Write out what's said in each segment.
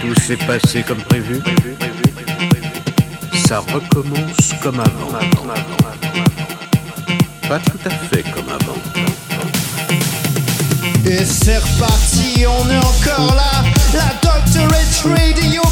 Tout s'est passé comme prévu. Ça recommence comme avant. Pas tout à fait comme avant. Et c'est reparti, on est encore là. La Doctorate Radio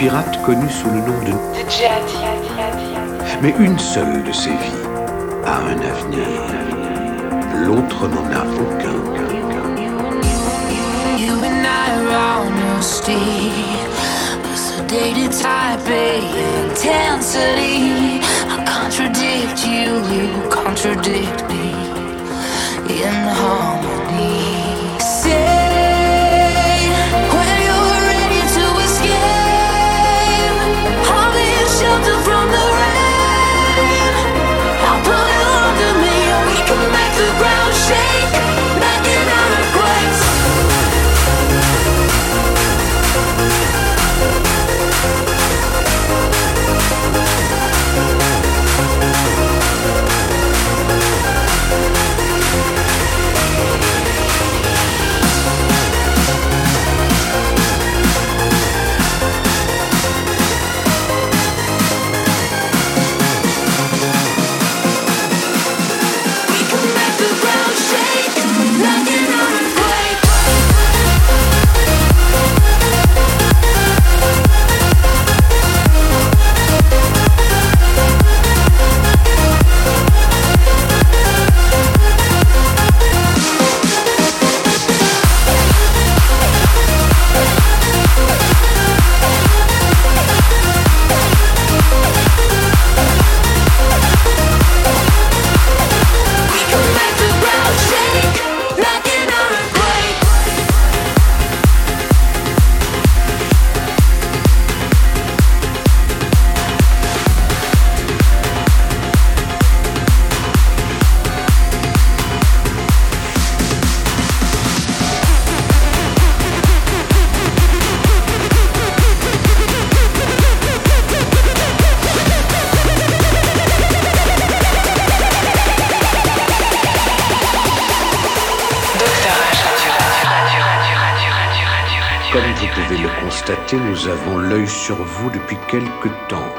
pirate connu sous le nom de. Mais une seule de ces vies a un avenir. nous avons l'œil sur vous depuis quelque temps.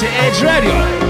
Dr. Edge Radio.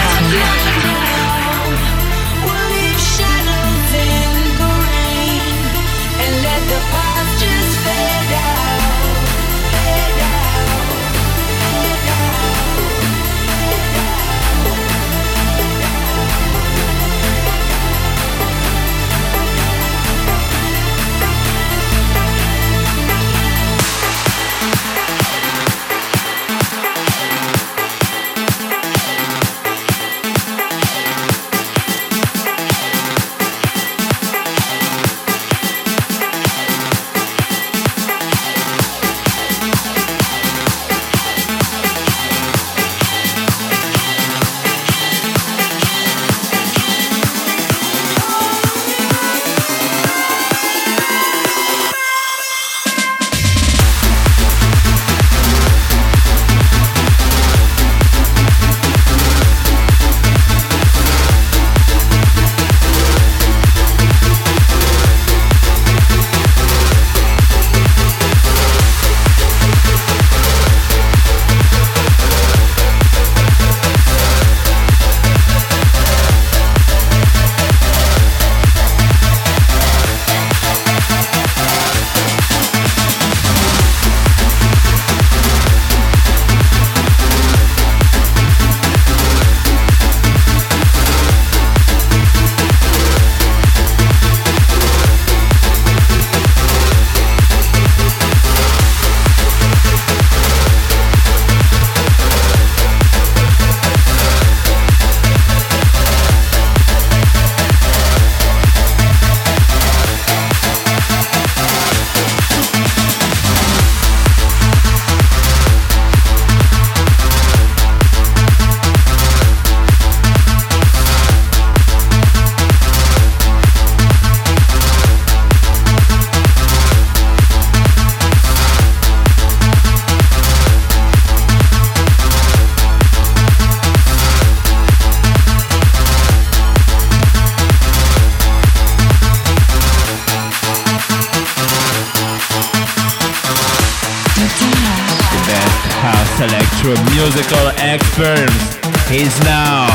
musical experience is now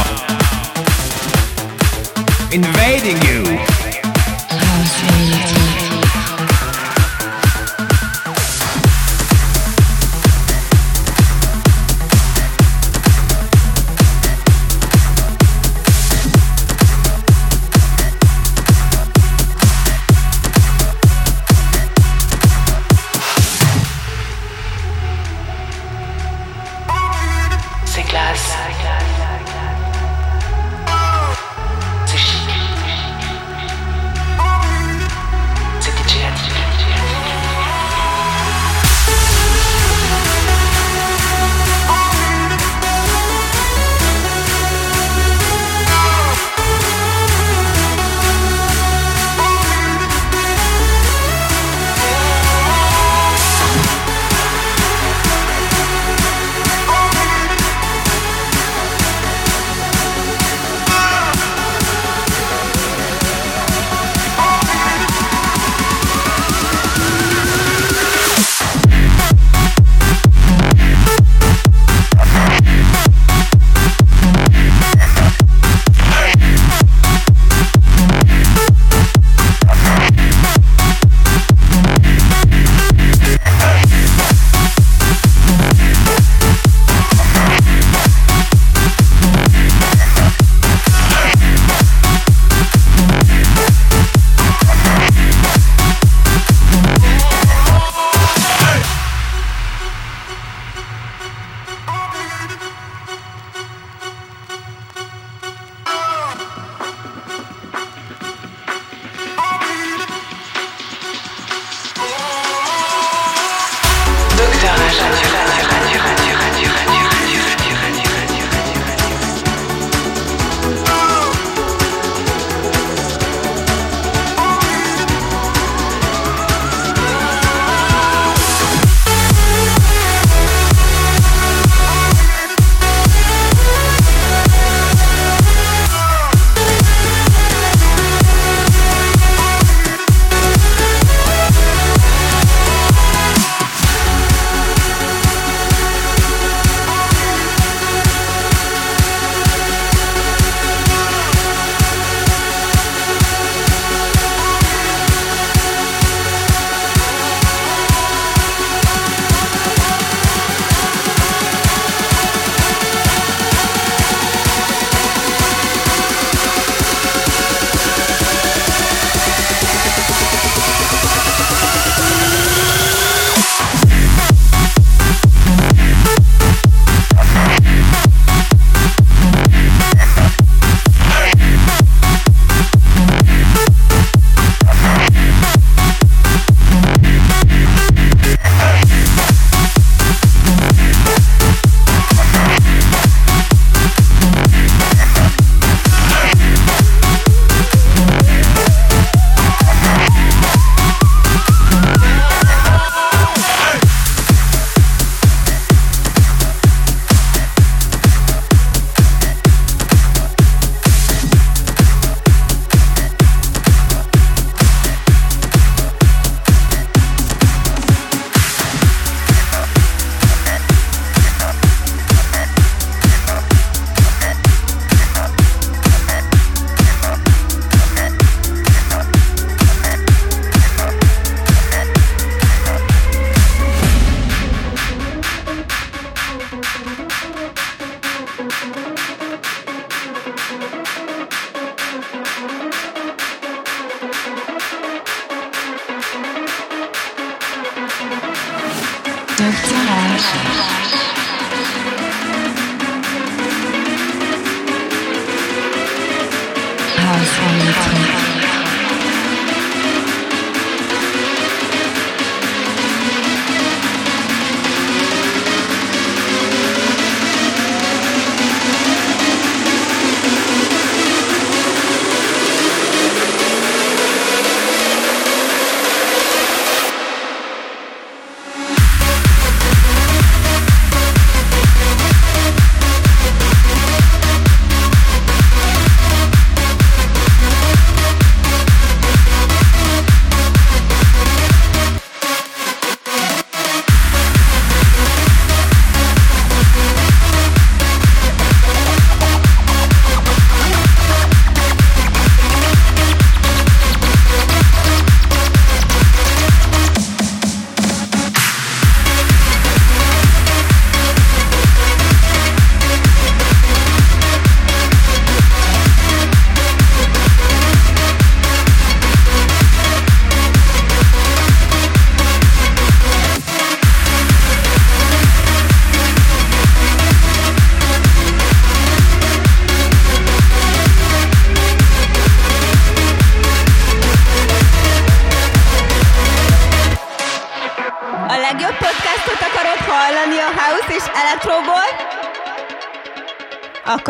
invading you.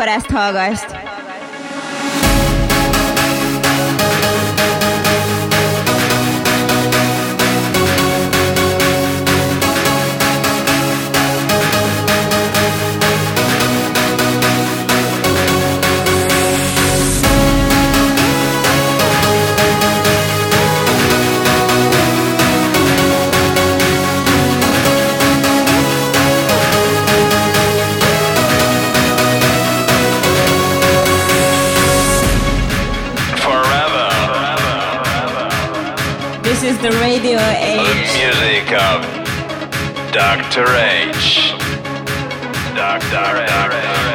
ezt hallgass! Radio The music of Dr. H. Dr. H.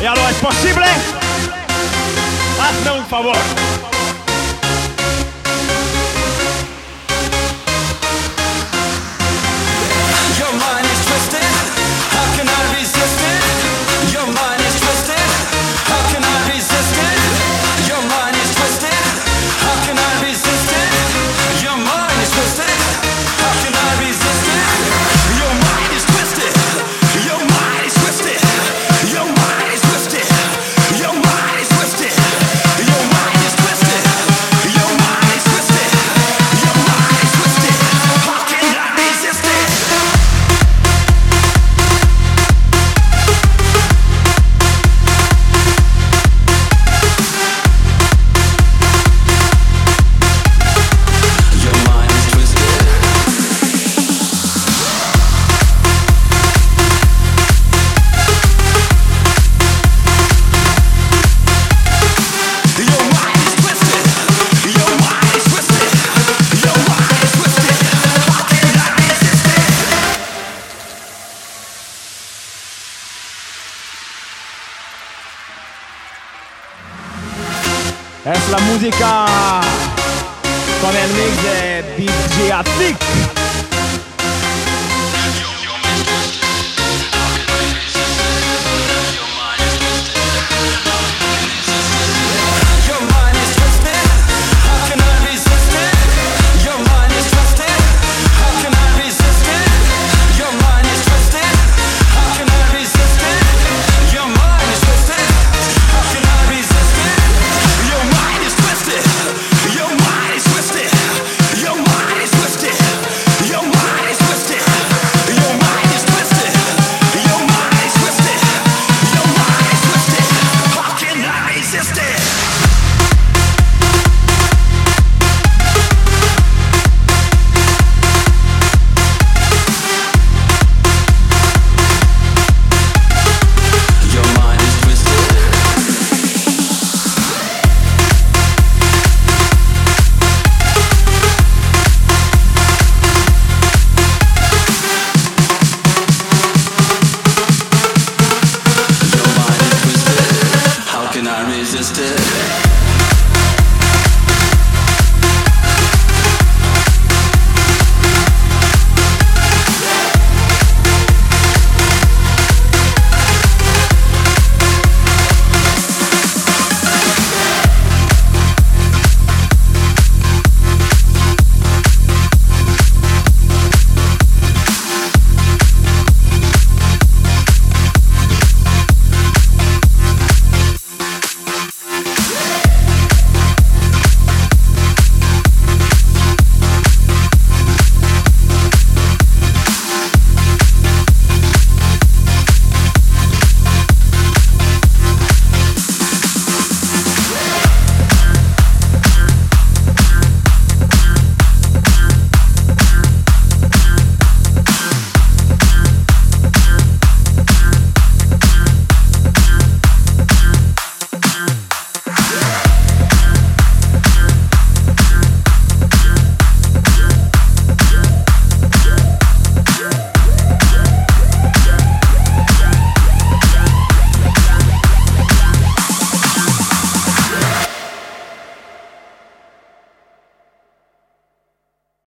Y a lo es posible, hazme un favor. Es la musica con el mix de DJ Atik.